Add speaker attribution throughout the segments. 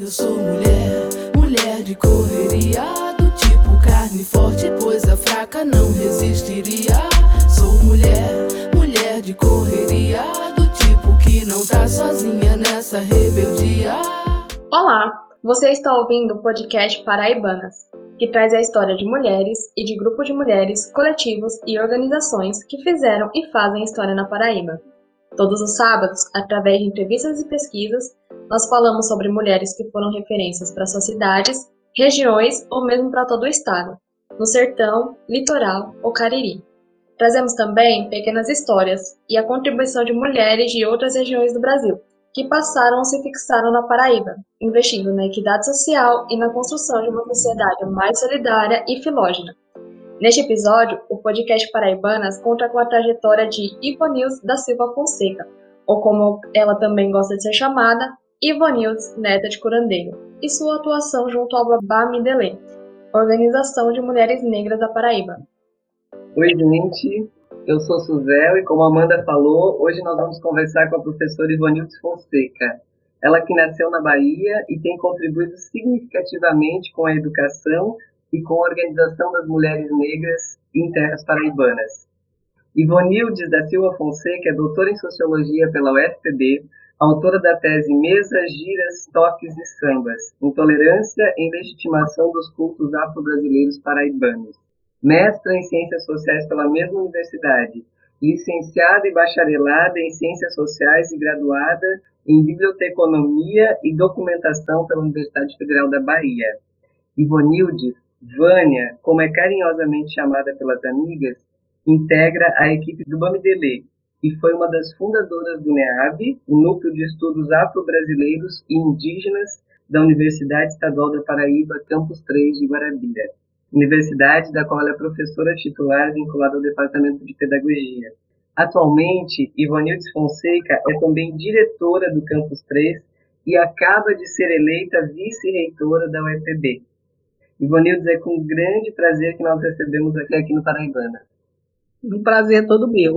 Speaker 1: Eu sou mulher, mulher de correria, do tipo carne forte, pois a fraca não resistiria. Sou mulher, mulher de correria, do tipo que não tá sozinha nessa rebeldia.
Speaker 2: Olá, você está ouvindo o podcast Paraibanas, que traz a história de mulheres e de grupos de mulheres, coletivos e organizações que fizeram e fazem história na Paraíba. Todos os sábados, através de entrevistas e pesquisas, nós falamos sobre mulheres que foram referências para suas cidades, regiões ou mesmo para todo o estado, no sertão, litoral ou cariri. Trazemos também pequenas histórias e a contribuição de mulheres de outras regiões do Brasil, que passaram ou se fixaram na Paraíba, investindo na equidade social e na construção de uma sociedade mais solidária e filógena. Neste episódio, o podcast Paraibanas conta com a trajetória de Ivonils da Silva Fonseca, ou como ela também gosta de ser chamada, Ivonils Neta de Curandeiro, e sua atuação junto ao Babá Midelê, Organização de Mulheres Negras da Paraíba.
Speaker 3: Oi, gente. Eu sou Suzel e, como a Amanda falou, hoje nós vamos conversar com a professora Ivonils Fonseca. Ela que nasceu na Bahia e tem contribuído significativamente com a educação e com a organização das mulheres negras em terras paraibanas. Ivonildes da Silva Fonseca é doutora em Sociologia pela UFPB, autora da tese Mesas, Giras, Toques e Sambas, Intolerância e Legitimação dos Cultos Afro-Brasileiros Paraibanos. Mestra em Ciências Sociais pela mesma universidade, licenciada e bacharelada em Ciências Sociais e graduada em Biblioteconomia e Documentação pela Universidade Federal da Bahia. Ivonildes, Vânia, como é carinhosamente chamada pelas amigas, integra a equipe do Bamidelê, e foi uma das fundadoras do NEAB, o Núcleo de Estudos Afro-Brasileiros e Indígenas da Universidade Estadual da Paraíba, Campus 3 de Guarabira, universidade da qual ela é professora titular vinculada ao Departamento de Pedagogia. Atualmente, Ivonildes Fonseca é também diretora do Campus 3 e acaba de ser eleita vice-reitora da UEPB. Ivonildes, é com grande prazer que nós recebemos aqui, aqui no Paraibana.
Speaker 4: Um prazer todo meu.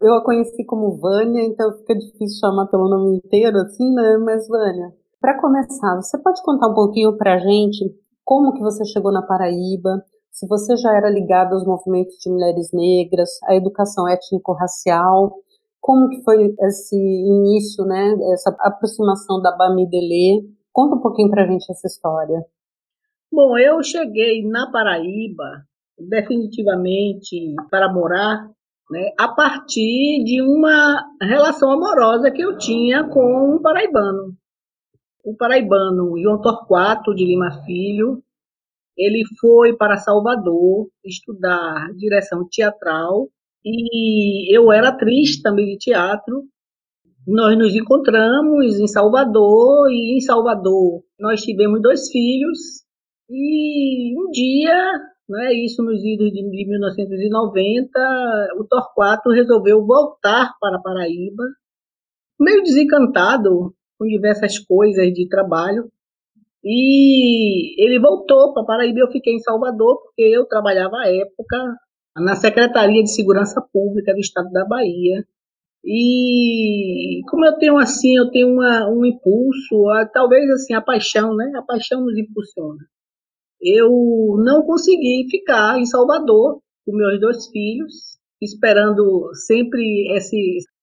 Speaker 4: Eu a conheci como Vânia, então fica difícil chamar pelo nome inteiro, assim, né? Mas Vânia, para começar, você pode contar um pouquinho para a gente como que você chegou na Paraíba, se você já era ligado aos movimentos de mulheres negras, à educação étnico-racial, como que foi esse início, né, essa aproximação da Bamidelê? Conta um pouquinho para a gente essa história.
Speaker 5: Bom, eu cheguei na Paraíba definitivamente para morar né, a partir de uma relação amorosa que eu tinha com um paraibano. O paraibano João Torquato de Lima Filho, ele foi para Salvador estudar direção teatral e eu era atriz também de teatro. Nós nos encontramos em Salvador e em Salvador nós tivemos dois filhos e um dia né, isso nos idos de 1990, o Torquato resolveu voltar para Paraíba, meio desencantado com diversas coisas de trabalho, e ele voltou para Paraíba. Eu fiquei em Salvador porque eu trabalhava à época na Secretaria de Segurança Pública do Estado da Bahia. E como eu tenho assim, eu tenho uma, um impulso, a, talvez assim a paixão, né? A paixão nos impulsiona eu não consegui ficar em Salvador com meus dois filhos, esperando sempre essa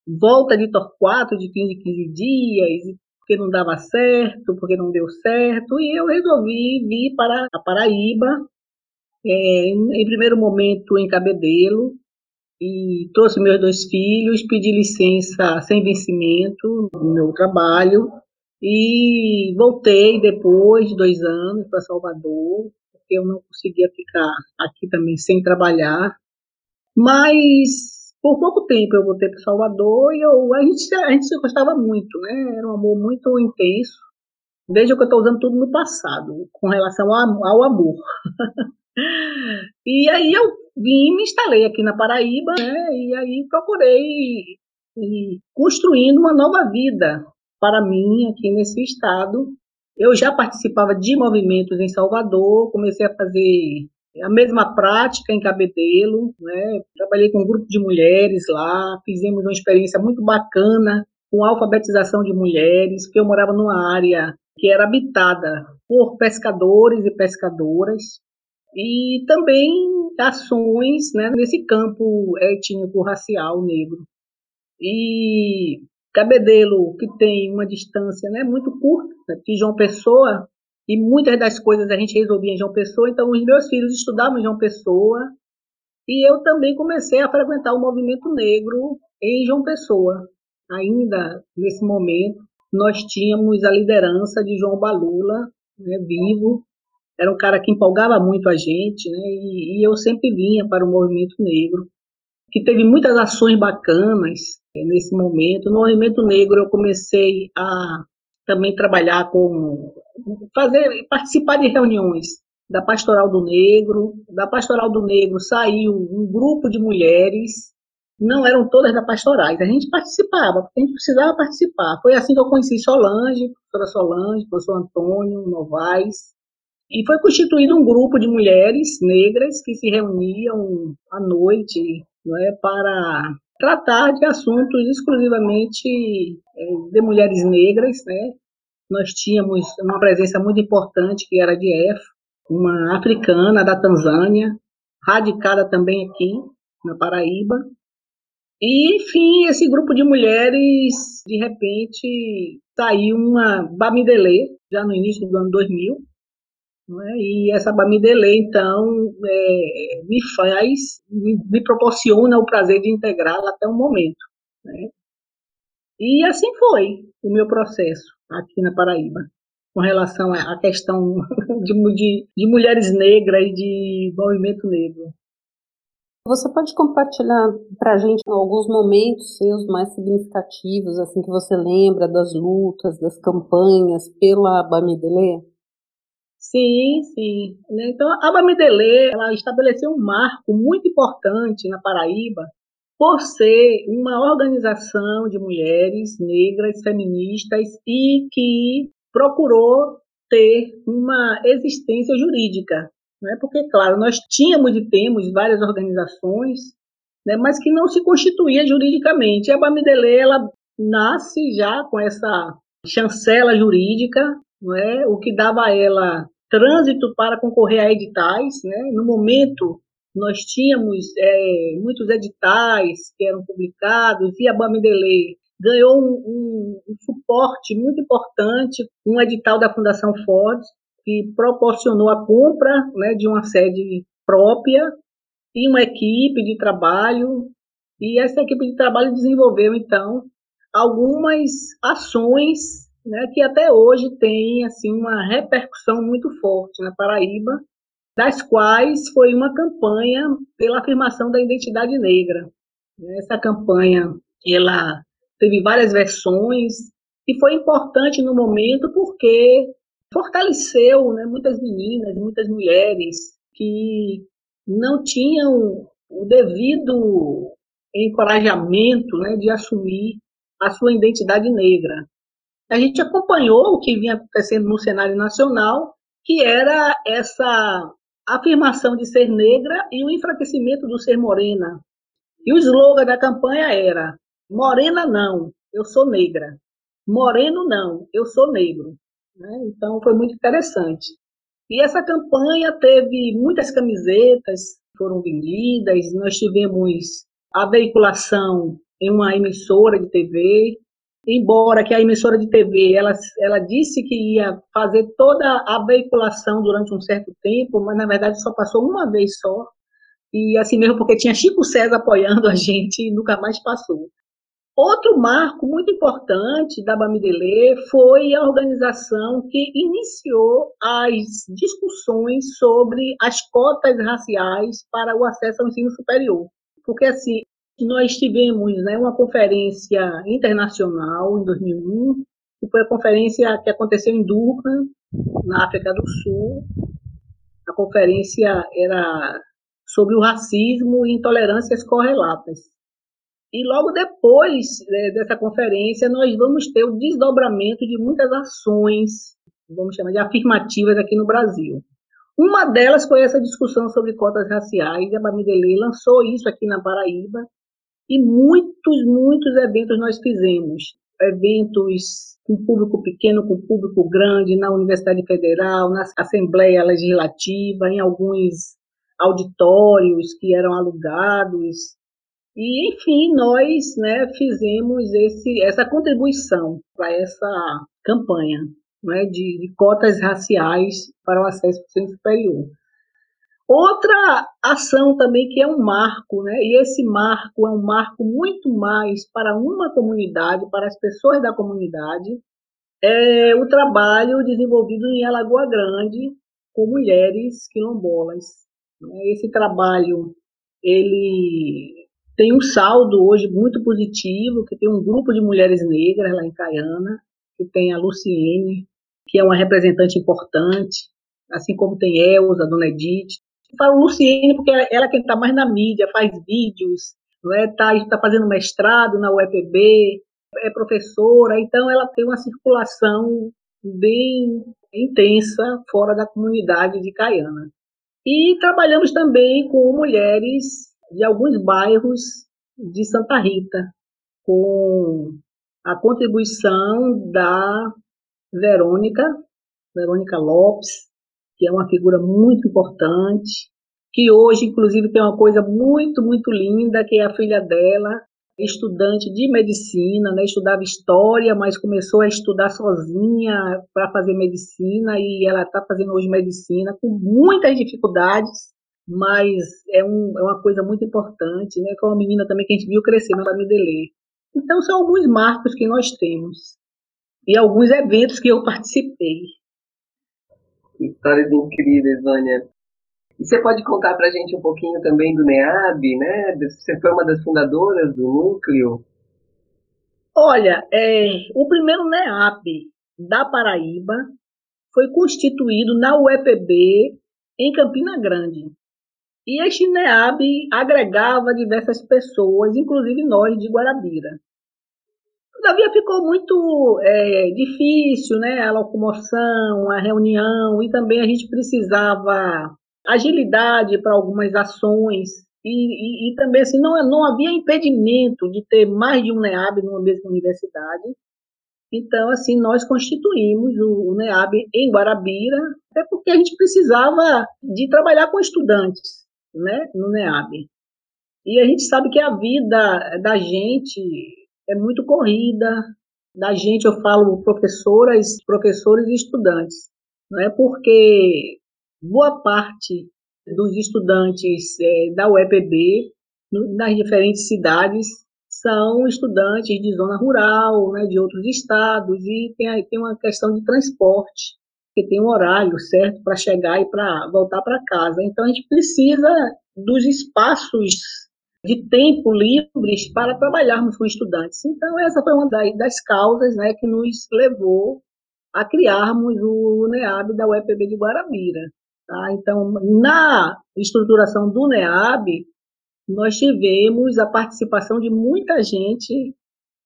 Speaker 5: volta de Torquato de 15 15 dias, porque não dava certo, porque não deu certo, e eu resolvi vir para a Paraíba, é, em primeiro momento em Cabedelo, e trouxe meus dois filhos, pedi licença sem vencimento no meu trabalho, e voltei depois de dois anos para Salvador, porque eu não conseguia ficar aqui também sem trabalhar. Mas por pouco tempo eu voltei para Salvador e eu, a, gente, a gente se gostava muito, né? Era um amor muito intenso. Veja que eu estou usando tudo no passado, com relação ao, ao amor. e aí eu vim e me instalei aqui na Paraíba, né? E aí procurei construindo uma nova vida para mim aqui nesse estado. Eu já participava de movimentos em Salvador, comecei a fazer a mesma prática em Cabedelo, né? Trabalhei com um grupo de mulheres lá, fizemos uma experiência muito bacana, com alfabetização de mulheres, porque eu morava numa área que era habitada por pescadores e pescadoras, e também ações né, nesse campo étnico-racial negro. E Cabedelo, que tem uma distância né, muito curta né, de João Pessoa, e muitas das coisas a gente resolvia em João Pessoa, então os meus filhos estudavam em João Pessoa, e eu também comecei a frequentar o movimento negro em João Pessoa. Ainda nesse momento, nós tínhamos a liderança de João Balula, né, vivo, era um cara que empolgava muito a gente, né, e, e eu sempre vinha para o movimento negro, que teve muitas ações bacanas né, nesse momento. No movimento negro eu comecei a também trabalhar com fazer participar de reuniões da Pastoral do Negro. Da Pastoral do Negro saiu um grupo de mulheres, não eram todas da Pastorais, a gente participava, porque a gente precisava participar. Foi assim que eu conheci Solange, professora Solange, professor Antônio Novaes, e foi constituído um grupo de mulheres negras que se reuniam à noite não é, para tratar de assuntos exclusivamente é, de mulheres negras. Né? Nós tínhamos uma presença muito importante, que era de F, uma africana da Tanzânia, radicada também aqui na Paraíba. E, enfim, esse grupo de mulheres, de repente, saiu uma Bamidele, já no início do ano 2000, é? E essa Bamidele, então, é, me faz, me, me, proporciona o prazer de integrá-la até o momento. Né? E assim foi o meu processo aqui na Paraíba, com relação à questão de, de, de mulheres negras e de movimento negro.
Speaker 4: Você pode compartilhar para a gente alguns momentos seus mais significativos, assim que você lembra das lutas, das campanhas pela Bamidele?
Speaker 5: Sim, sim. Né? Então, a Bamidele, ela estabeleceu um marco muito importante na Paraíba por ser uma organização de mulheres negras, feministas e que procurou ter uma existência jurídica. Né? Porque, claro, nós tínhamos e temos várias organizações, né? mas que não se constituía juridicamente. E a Bamidele, ela nasce já com essa chancela jurídica, não é? o que dava a ela trânsito para concorrer a editais. Né? No momento, nós tínhamos é, muitos editais que eram publicados e a Bamidele ganhou um, um, um, suporte muito importante, um edital da Fundação Ford, que proporcionou a compra né, de uma sede própria e uma equipe de trabalho. E essa equipe de trabalho desenvolveu, então, algumas ações né, que até hoje tem assim uma repercussão muito forte na Paraíba, das quais foi uma campanha pela afirmação da identidade negra. Essa campanha ela teve várias versões e foi importante no momento porque fortaleceu né, muitas meninas, muitas mulheres que não tinham o devido encorajamento né, de assumir a sua identidade negra a gente acompanhou o que vinha acontecendo no cenário nacional, que era essa afirmação de ser negra e o enfraquecimento do ser morena. E o slogan da campanha era: Morena não, eu sou negra. Moreno não, eu sou negro. Né? Então foi muito interessante. E essa campanha teve muitas camisetas foram vendidas, nós tivemos a veiculação em uma emissora de TV, embora que a emissora de TV ela, ela disse que ia fazer toda a veiculação durante um certo tempo, mas na verdade só passou uma vez só. E assim mesmo porque tinha Chico César apoiando a gente e nunca mais passou. Outro marco muito importante da Bamidele foi a organização que iniciou as discussões sobre as cotas raciais para o acesso ao ensino superior. Porque assim, nós tivemos né, uma conferência internacional em 2001, que foi a conferência que aconteceu em Durban, na África do Sul. A conferência era sobre o racismo e intolerâncias correlatas. E logo depois né, dessa conferência, nós vamos ter o desdobramento de muitas ações, vamos chamar de afirmativas aqui no Brasil. Uma delas foi essa discussão sobre cotas raciais, e a Bamidele lançou isso aqui na Paraíba, e muitos, muitos eventos nós fizemos. eventos com público pequeno, com público grande, na Universidade Federal, na Assembleia Legislativa, em alguns auditórios que eram alugados. E, enfim, nós né, fizemos esse, essa contribuição para essa campanha né, de, de, cotas raciais para o acesso ao ensino superior. Outra ação também que é um marco, né, e esse marco é um marco muito mais para uma comunidade, para as pessoas da comunidade, é o trabalho desenvolvido em Alagoa Grande com mulheres quilombolas. Né. Esse trabalho ele tem um saldo hoje muito positivo, que tem um grupo de mulheres negras lá em Caiana, que tem a Luciene, que é uma representante importante, assim como tem Elza, Dona Edith. Eu falo Luciene porque ela, ela é quem está mais na mídia, faz vídeos, está é? tá fazendo mestrado na UEPB, é professora, então ela tem uma circulação bem intensa fora da comunidade de Caiana. E trabalhamos também com mulheres de alguns bairros de Santa Rita, com a contribuição da Verônica, Verônica Lopes, que é uma figura muito importante, que hoje, inclusive, tem uma coisa muito, muito linda, que é a filha dela, estudante de medicina, né? estudava história, mas começou a estudar sozinha para fazer medicina e ela está fazendo hoje medicina com muitas dificuldades, mas é, um, é uma coisa muito importante, né? Que é uma menina também que a gente viu crescer na Midelê. Então, são alguns marcos que nós temos e alguns eventos que eu participei.
Speaker 3: Histórias incríveis, Vânia. E você pode contar para a gente um pouquinho também do NEAB, né? Você foi uma das fundadoras do núcleo.
Speaker 5: Olha, é, o primeiro NEAB da Paraíba foi constituído na UEPB em Campina Grande. E este NEAB agregava diversas pessoas, inclusive nós de Guarabira. Todavia ficou muito é, difícil né, a locomoção, a reunião, e também a gente precisava agilidade para algumas ações. E, e, e, também assim, não, não havia impedimento de ter mais de um NEAB numa mesma universidade. Então, assim, nós constituímos o, o NEAB em Guarabira, até porque a gente precisava de trabalhar com estudantes né, no NEAB. E a gente sabe que a vida da gente é muito corrida. Da gente, eu falo professoras, professores e estudantes. Não é porque boa parte dos estudantes é, da UEPB, nas diferentes cidades, são estudantes de zona rural, né, de outros estados, e tem, tem uma questão de transporte, que tem um horário certo para chegar e para voltar para casa. Então, a gente precisa dos espaços de tempo livres para trabalharmos com estudantes. Então, essa foi uma das causas né, que nos levou a criarmos o NEAB da UEPB de Guarabira. Tá? Então, na estruturação do NEAB, nós tivemos a participação de muita gente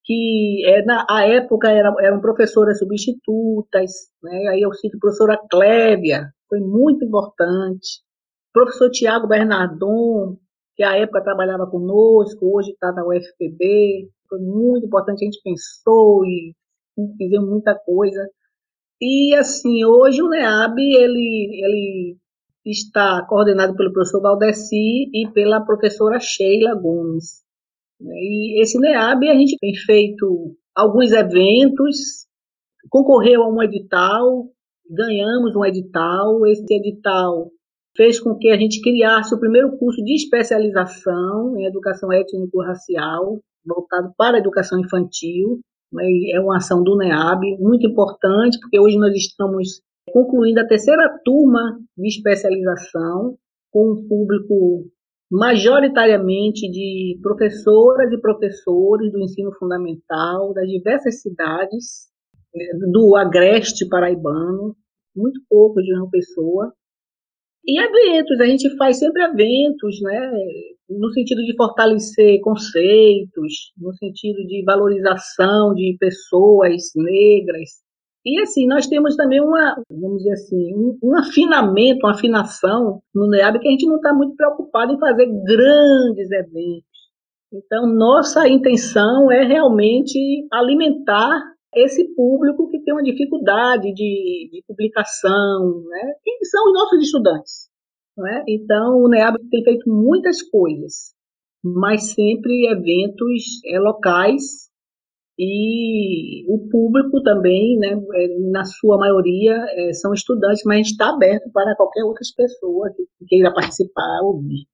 Speaker 5: que é, na a época era, eram professoras substitutas, né? aí eu cito professora Clébia, foi muito importante, professor Tiago Bernardon, que à época trabalhava conosco, hoje está na UFPB, foi muito importante, a gente pensou e fizemos muita coisa. E assim, hoje o NEAB, ele, ele está coordenado pelo professor Valdeci e pela professora Sheila Gomes. E esse NEAB, a gente tem feito alguns eventos, concorreu a um edital, ganhamos um edital, esse edital fez com que a gente criasse o primeiro curso de especialização em educação étnico-racial, voltado para a educação infantil. Né? É uma ação do NEAB muito importante, porque hoje nós estamos concluindo a terceira turma de especialização, com um público majoritariamente de professoras e professores do ensino fundamental das diversas cidades né, do agreste paraibano, muito pouco de uma pessoa, e eventos, a gente faz sempre eventos, né? No sentido de fortalecer conceitos, no sentido de valorização de pessoas negras. E assim, nós temos também uma, vamos dizer assim, um, um afinamento, uma afinação no NEAB que a gente não está muito preocupado em fazer grandes eventos. Então, nossa intenção é realmente alimentar esse público que tem uma dificuldade de, de publicação, né? que são os nossos estudantes. Né? Então, o NEAB tem feito muitas coisas, mas sempre eventos é, locais e o público também, né, é, na sua maioria, é, são estudantes, mas a gente está aberto para qualquer outra pessoa que queira participar, ouvir.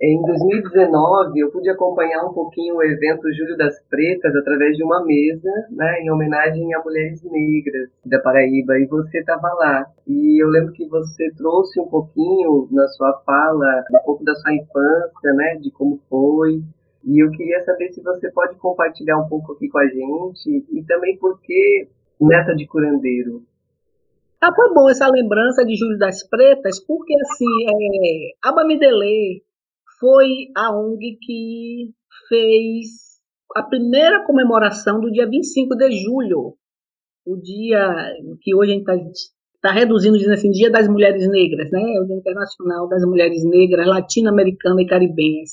Speaker 3: Em 2019 eu pude acompanhar um pouquinho o evento Júlio das Pretas através de uma mesa, né, em homenagem a mulheres negras da Paraíba, e você estava lá. E eu lembro que você trouxe um pouquinho na sua fala, um pouco da sua infância, né, de como foi. E eu queria saber se você pode compartilhar um pouco aqui com a gente e também por que neta de curandeiro.
Speaker 5: Ah, foi bom essa lembrança de Júlio das Pretas, porque assim, é, a Bamidele foi a ONG que fez a primeira comemoração do dia 25 de julho, o dia que hoje a gente está tá reduzindo, dizendo assim, Dia das Mulheres Negras, né? É o Dia Internacional das Mulheres Negras, Latino-Americanas e Caribenhas.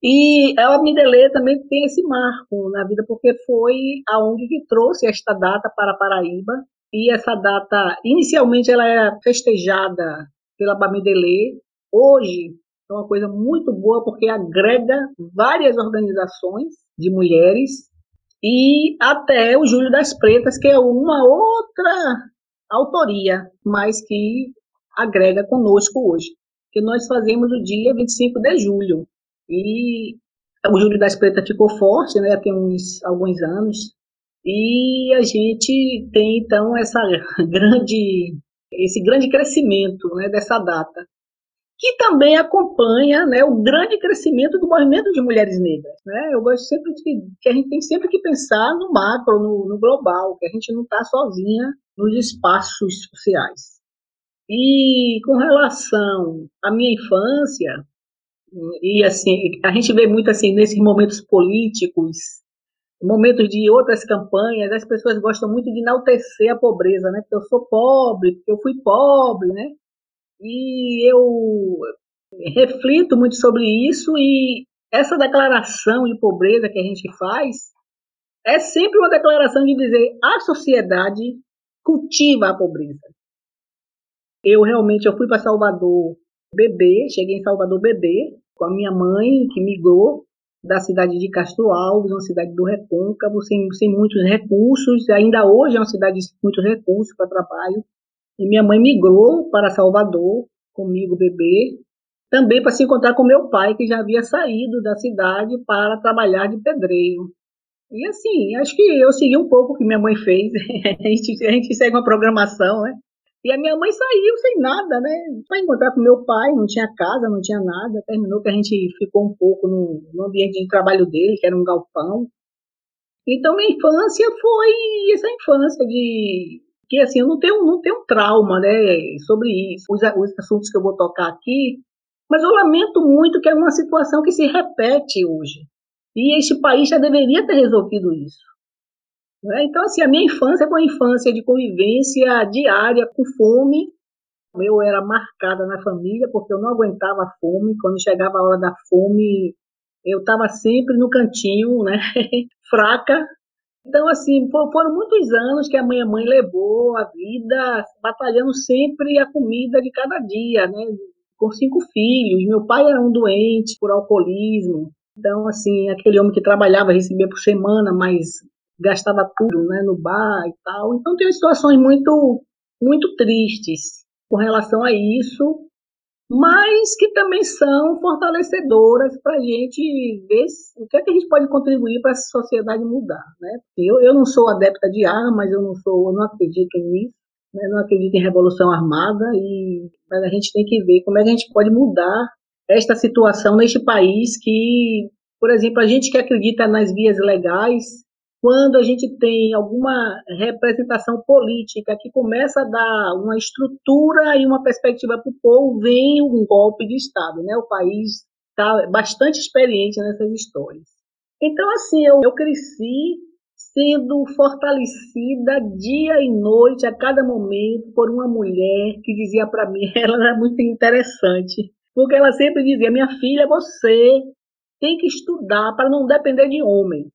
Speaker 5: E a Midele também tem esse marco na vida, porque foi a ONG que trouxe esta data para a Paraíba, e essa data, inicialmente, ela era festejada pela Bamidele. Hoje é uma coisa muito boa porque agrega várias organizações de mulheres e até o Júlio das Pretas, que é uma outra autoria, mas que agrega conosco hoje. Que nós fazemos o dia 25 de julho. E o Júlio das Pretas ficou forte, né, tem uns alguns anos, e a gente tem então essa grande, esse grande crescimento né, dessa data, que também acompanha né, o grande crescimento do movimento de mulheres negras. Né? Eu gosto sempre de que a gente tem sempre que pensar no macro, no, no global, que a gente não está sozinha nos espaços sociais. E com relação à minha infância, e assim, a gente vê muito assim nesses momentos políticos momentos de outras campanhas, as pessoas gostam muito de enaltecer a pobreza, né? Porque eu sou pobre, porque eu fui pobre, né? E eu reflito muito sobre isso e essa declaração de pobreza que a gente faz é sempre uma declaração de dizer a sociedade cultiva a pobreza. Eu realmente eu fui para Salvador bebê, cheguei em Salvador bebê com a minha mãe que migrou da cidade de Castro Alves, uma cidade do Recôncavo, sem, sem muitos recursos, ainda hoje é uma cidade de muitos recursos para trabalho. E minha mãe migrou para Salvador, comigo, bebê, também para se encontrar com meu pai, que já havia saído da cidade para trabalhar de pedreiro. E assim, acho que eu segui um pouco o que minha mãe fez. a, gente, a gente segue uma programação, né? E a minha mãe saiu sem nada, né? Foi encontrar com meu pai, não tinha casa, não tinha nada. Terminou que a gente ficou um pouco no, no ambiente de trabalho dele, que era um galpão. Então, minha infância foi essa infância de que assim eu não tenho não tenho trauma né sobre isso os, os, assuntos que eu vou tocar aqui mas eu lamento muito que é uma situação que se repete hoje e este país já deveria ter resolvido isso né? Então, assim, a minha infância foi uma infância de convivência diária com fome. Eu era marcada na família porque eu não aguentava a fome. Quando chegava a hora da fome, eu estava sempre no cantinho, né? fraca. Então, assim, foram muitos anos que a minha mãe levou a vida batalhando sempre a comida de cada dia, né? Com cinco filhos. Meu pai era um doente por alcoolismo. Então, assim, aquele homem que trabalhava recebia por semana, mas gastava tudo né, no bar e tal. Então tem situações muito, muito tristes com relação a isso, mas que também são fortalecedoras para a gente ver o que, é que a gente pode contribuir para essa sociedade mudar. Né? Eu, eu não sou adepta de armas, eu não sou, eu não acredito nisso, né? não acredito em revolução armada, e, mas a gente tem que ver como é que a gente pode mudar esta situação neste país que, por exemplo, a gente que acredita nas vias legais, quando a gente tem alguma representação política que começa a dar uma estrutura e uma perspectiva para o povo, vem um golpe de Estado. Né? O país está bastante experiente nessas histórias. Então, assim, eu, eu cresci sendo fortalecida dia e noite, a cada momento, por uma mulher que dizia para mim, ela era muito interessante, porque ela sempre dizia: Minha filha, você tem que estudar para não depender de homem.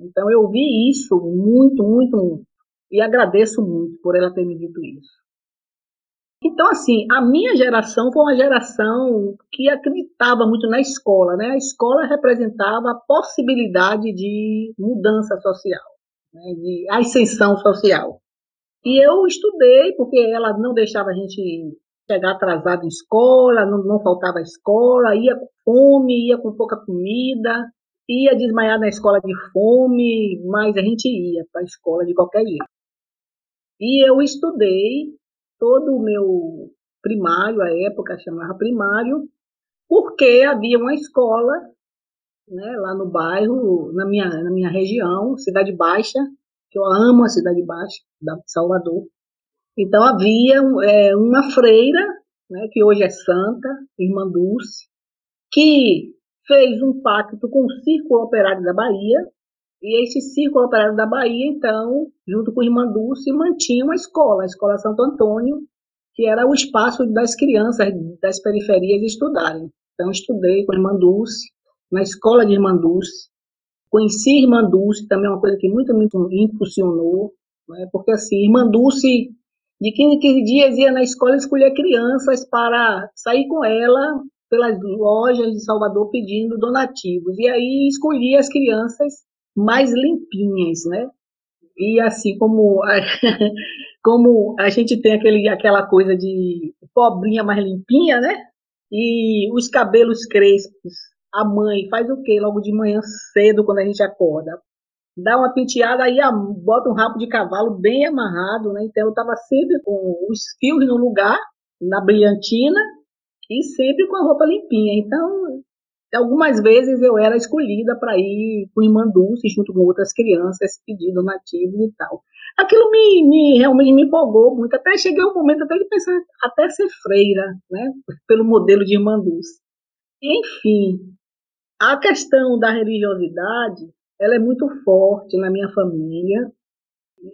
Speaker 5: Então eu vi isso muito, muito, e agradeço muito por ela ter me dito isso. Então, assim, a minha geração foi uma geração que acreditava muito na escola, né? A escola representava a possibilidade de mudança social, né? de ascensão social. E eu estudei, porque ela não deixava a gente chegar atrasado em escola, não, não faltava escola, ia com fome, ia com pouca comida, ia desmaiar na escola de fome, mas a gente ia para a escola de qualquer jeito. E eu estudei todo o meu primário, a época chamava primário, porque havia uma escola né, lá no bairro, na minha, na minha região, Cidade Baixa, que eu amo a Cidade Baixa, da Salvador. Então havia é, uma freira, né, que hoje é santa, Irmã Dulce, que fez um pacto com o Círculo Operário da Bahia, e esse Círculo Operário da Bahia, então, junto com a Irmã Dulce, mantinha uma escola, a Escola Santo Antônio, que era o espaço das crianças das periferias estudarem. Então, estudei com a Irmã Dulce, na escola de Irmã Dulce. Conheci a Irmã Dulce, também é uma coisa que muito me impulsionou, né? porque assim, Irmã Dulce, de 15 em 15 dias, ia na escola escolher crianças para sair com ela pelas lojas de Salvador pedindo donativos. E aí escolhia as crianças mais limpinhas, né? E assim como a, como a gente tem aquele, aquela coisa de pobrinha mais limpinha, né? E os cabelos crespos, a mãe faz o quê logo de manhã cedo quando a gente acorda? Dá uma penteada aí, bota um rabo de cavalo bem amarrado, né? Então eu estava sempre com os fios no lugar, na brilhantina, e sempre com a roupa limpinha. Então Algumas vezes eu era escolhida para ir com Irmã Dulce junto com outras crianças pedindo nativos e tal. Aquilo me, me realmente me empolgou muito, até cheguei um momento até de pensar até ser freira, né, pelo modelo de Irmã Dulce. Enfim, a questão da religiosidade, ela é muito forte na minha família.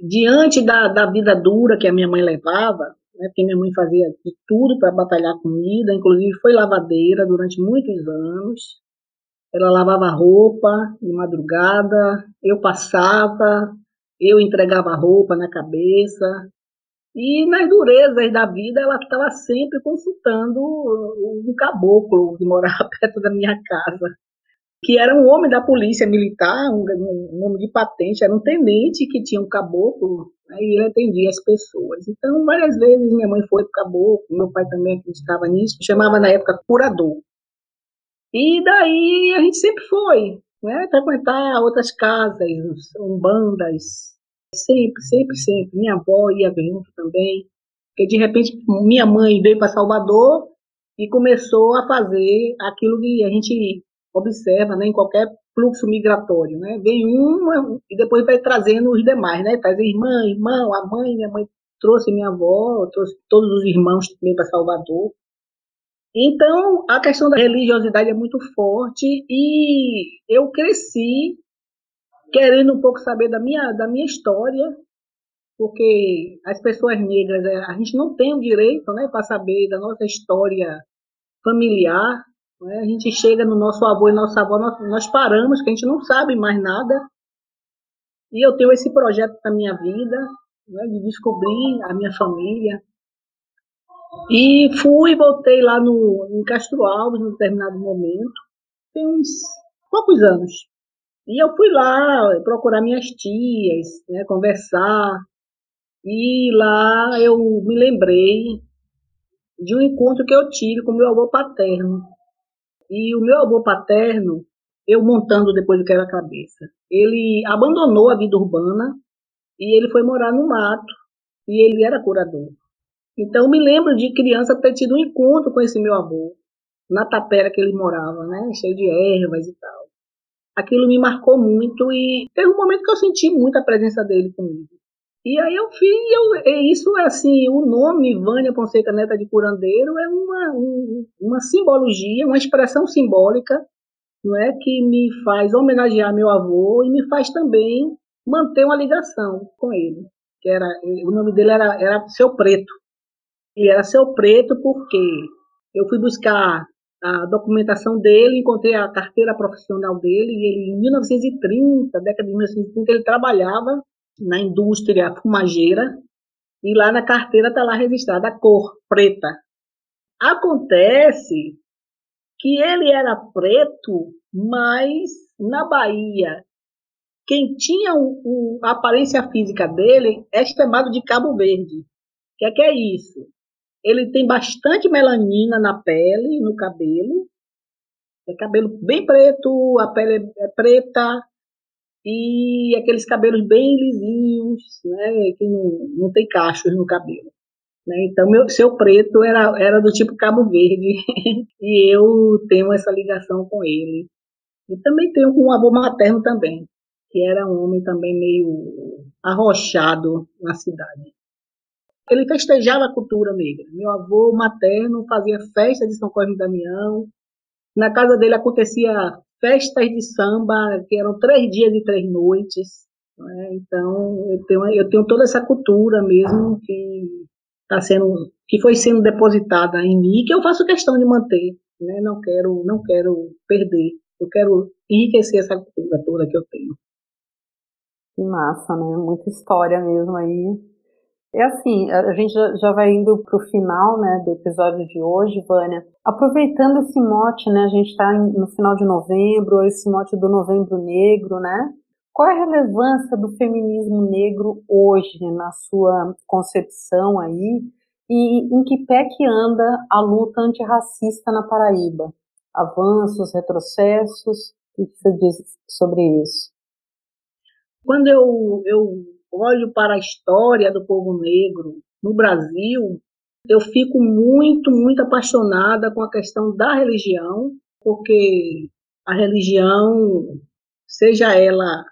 Speaker 5: Diante da, da vida dura que a minha mãe levava, né, porque minha mãe fazia de tudo para batalhar comida, inclusive foi lavadeira durante muitos anos. Ela lavava roupa de madrugada, eu passava, eu entregava roupa na cabeça. E nas durezas da vida, ela estava sempre consultando um caboclo que morava perto da minha casa, que era um homem da polícia militar, um, um homem de patente, era um tenente que tinha um caboclo Aí ele atendia as pessoas. Então, várias vezes minha mãe foi para o caboclo, meu pai também acreditava nisso, chamava na época curador. E daí a gente sempre foi, né, frequentar outras casas, umbandas, sempre, sempre, sempre. Minha avó ia junto também, porque de repente minha mãe veio para Salvador e começou a fazer aquilo que a gente observa né, em qualquer fluxo migratório, né? Vem uma e depois vai trazendo os demais, né? Traz irmã, irmão, a mãe, minha mãe trouxe minha avó, trouxe todos os irmãos também para Salvador. Então, a questão da religiosidade é muito forte e eu cresci querendo um pouco saber da minha, da minha história, porque as pessoas negras, é, a gente não tem o direito né, para saber da nossa história familiar, né? A gente chega no nosso avô e nossa avó, nós, nós paramos, que a gente não sabe mais nada. E eu tenho esse projeto na minha vida, né, de descobrir a minha família. E fui e voltei lá no, em Castro Alves, num determinado momento, tem uns poucos anos. E eu fui lá procurar minhas tias, né, conversar. E lá eu me lembrei de um encontro que eu tive com meu avô paterno. E o meu avô paterno, eu montando depois do quebra-cabeça, ele abandonou a vida urbana e ele foi morar no mato e ele era curador. Então me lembro de criança ter tido um encontro com esse meu avô na tapera que ele morava, né, cheio de ervas e tal. Aquilo me marcou muito e teve um momento que eu senti muito a presença dele comigo. E aí eu fiz, eu, isso é assim, o nome Vânia Fonseca Neta de Curandeiro é uma, um, uma simbologia, uma expressão simbólica, não é, que me faz homenagear meu avô e me faz também manter uma ligação com ele. Que era, o nome dele era, era Seu Preto. Ele era Seu Preto porque eu fui buscar a documentação dele, encontrei a carteira profissional dele, e ele, em 1930, década de 1930, ele trabalhava na indústria fumageira, e lá na carteira está lá registrada a cor preta. Acontece que ele era preto, mas na Bahia, quem tinha o, o, a aparência física dele é chamado de Cabo Verde. O que é, que é isso? Ele tem bastante melanina na pele, no cabelo. É cabelo bem preto, a pele é preta e aqueles cabelos bem lisinhos, né, que não, não tem cachos no cabelo. Né? Então, meu seu preto era, era do tipo Cabo Verde e eu tenho essa ligação com ele. E também tenho com um avô materno também, que era um homem também meio arrochado na cidade. Ele festejava a cultura negra. Meu avô materno fazia festa de São Cosme e Damião. Na casa dele acontecia festas de samba, que eram três dias e três noites. Né? Então, eu tenho, eu tenho toda essa cultura mesmo que tá sendo, que foi sendo depositada em mim, que eu faço questão de manter. Né? Não quero, não quero perder. Eu quero enriquecer essa cultura toda que eu tenho.
Speaker 4: Que massa, né? Muita história mesmo aí. É assim, a gente já vai indo para o final né, do episódio de hoje, Vânia. Aproveitando esse mote, né, a gente está no final de novembro, esse mote do Novembro Negro, né? Qual é a relevância do feminismo negro hoje na sua concepção aí? E em que pé que anda a luta antirracista na Paraíba? Avanços, retrocessos? O que você diz sobre isso?
Speaker 5: Quando eu, eu olho para a história do povo negro no Brasil, eu fico muito, muito apaixonada com a questão da religião, porque a religião, seja ela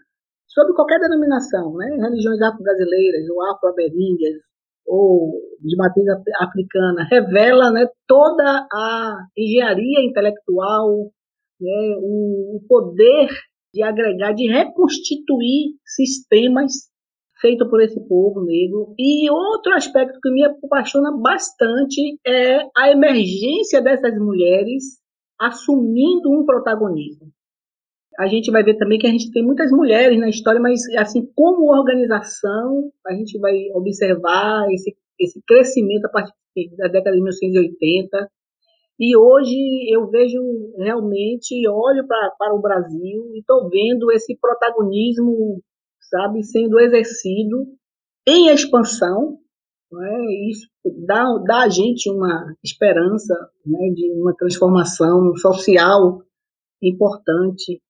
Speaker 5: sobre qualquer denominação, né? religiões afro-brasileiras ou afro-ameríndias ou de matriz africana, revela né, toda a engenharia intelectual, né, o poder de agregar, de reconstituir sistemas feito por esse povo negro. E outro aspecto que me apaixona bastante é a emergência dessas mulheres assumindo um protagonismo a gente vai ver também que a gente tem muitas mulheres na história, mas assim como organização, a gente vai observar esse, esse crescimento a partir da década de 1980. E hoje eu vejo realmente, olho pra, para o Brasil e estou vendo esse protagonismo, sabe, sendo exercido em expansão. Né? Isso dá, dá a gente uma esperança né, de uma transformação social importante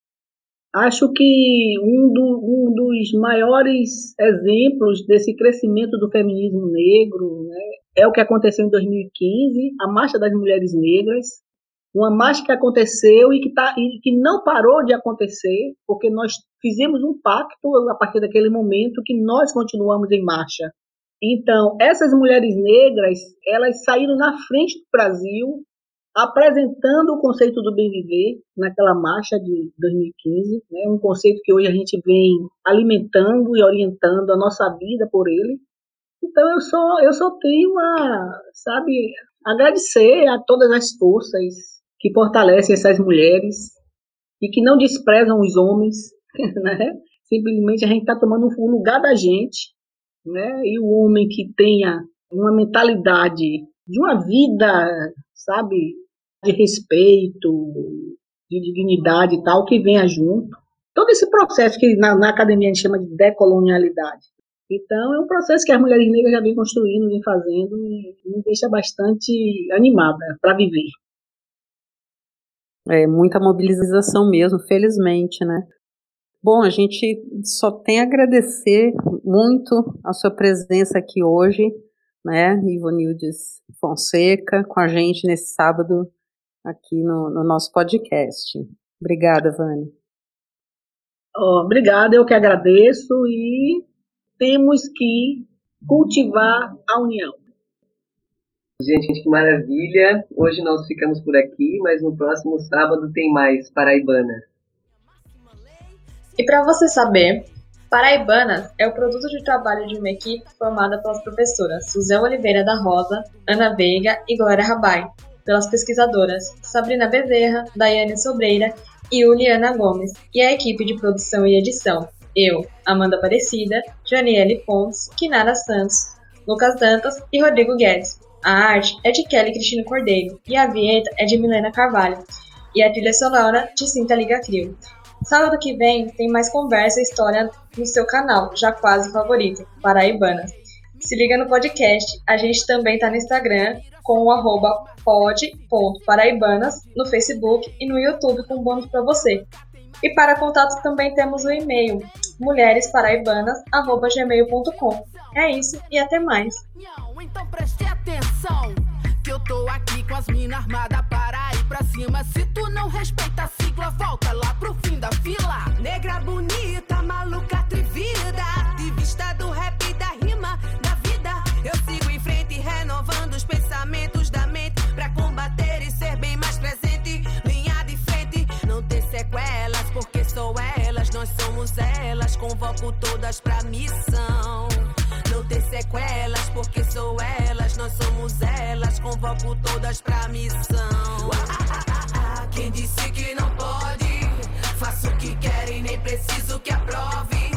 Speaker 5: Acho que um, do, um, dos maiores exemplos desse crescimento do feminismo negro né, é o que aconteceu em 2015, a Marcha das Mulheres Negras, uma marcha que aconteceu e que, tá, e que não parou de acontecer, porque nós fizemos um pacto a partir daquele momento que nós continuamos em marcha. Então, essas mulheres negras, elas saíram na frente do Brasil apresentando o conceito do bem viver naquela marcha de 2015, né, um conceito que hoje a gente vem alimentando e orientando a nossa vida por ele. Então eu só eu só tenho a, sabe, agradecer a todas as forças que fortalecem essas mulheres e que não desprezam os homens, né? Simplesmente a gente está tomando o lugar da gente, né? E o homem que tenha uma mentalidade de uma vida, sabe, de respeito, de dignidade e tal, que venha junto. Todo esse processo que na, na academia a gente chama de decolonialidade. Então, é um processo que as mulheres negras já vêm construindo, vêm fazendo, e me deixa bastante animada para viver.
Speaker 4: É muita mobilização mesmo, felizmente, né? Bom, a gente só tem a agradecer muito a sua presença aqui hoje, né, Ivonildes Fonseca, com a gente nesse sábado aqui no, no nosso podcast. Obrigada, Vânia.
Speaker 5: Oh, obrigada, eu que agradeço e temos que cultivar a união.
Speaker 3: Gente, que maravilha! Hoje nós ficamos por aqui, mas no próximo sábado tem mais Paraibana.
Speaker 2: E para você saber, Paraibanas é o produto de trabalho de uma equipe formada pelas professoras Suzana Oliveira da Rosa, Ana Veiga e Glória Rabai, pelas pesquisadoras Sabrina Bezerra, Daiane Sobreira e Juliana Gomes, e a equipe de produção e edição. Eu, Amanda Aparecida, Janiele Pontes, Kinara Santos, Lucas Dantas e Rodrigo Guedes. A arte é de Kelly Cristina Cordeiro e a vinheta é de Milena Carvalho. E a trilha sonora de Cinta Liga Crio. Sábado que vem tem mais conversa e história no seu canal, já quase favorito, Paraibanas. Se liga no podcast, a gente também tá no Instagram com o arroba pod.paraibanas, no Facebook e no YouTube com bônus para você. E para contato também temos o e-mail mulheresparaibanas.gmail.com. É isso e até mais. Então preste atenção que eu tô aqui com as minas armadas para ir pra cima. Se tu não respeita a sigla, volta lá pro fim da fila. Negra bonita, maluca todas elas, convoco todas pra missão. Não ter sequelas, porque sou elas, nós somos elas, convoco todas pra missão. Ah, ah, ah, Quem disse que não pode? Faço o que querem, nem preciso que aprove.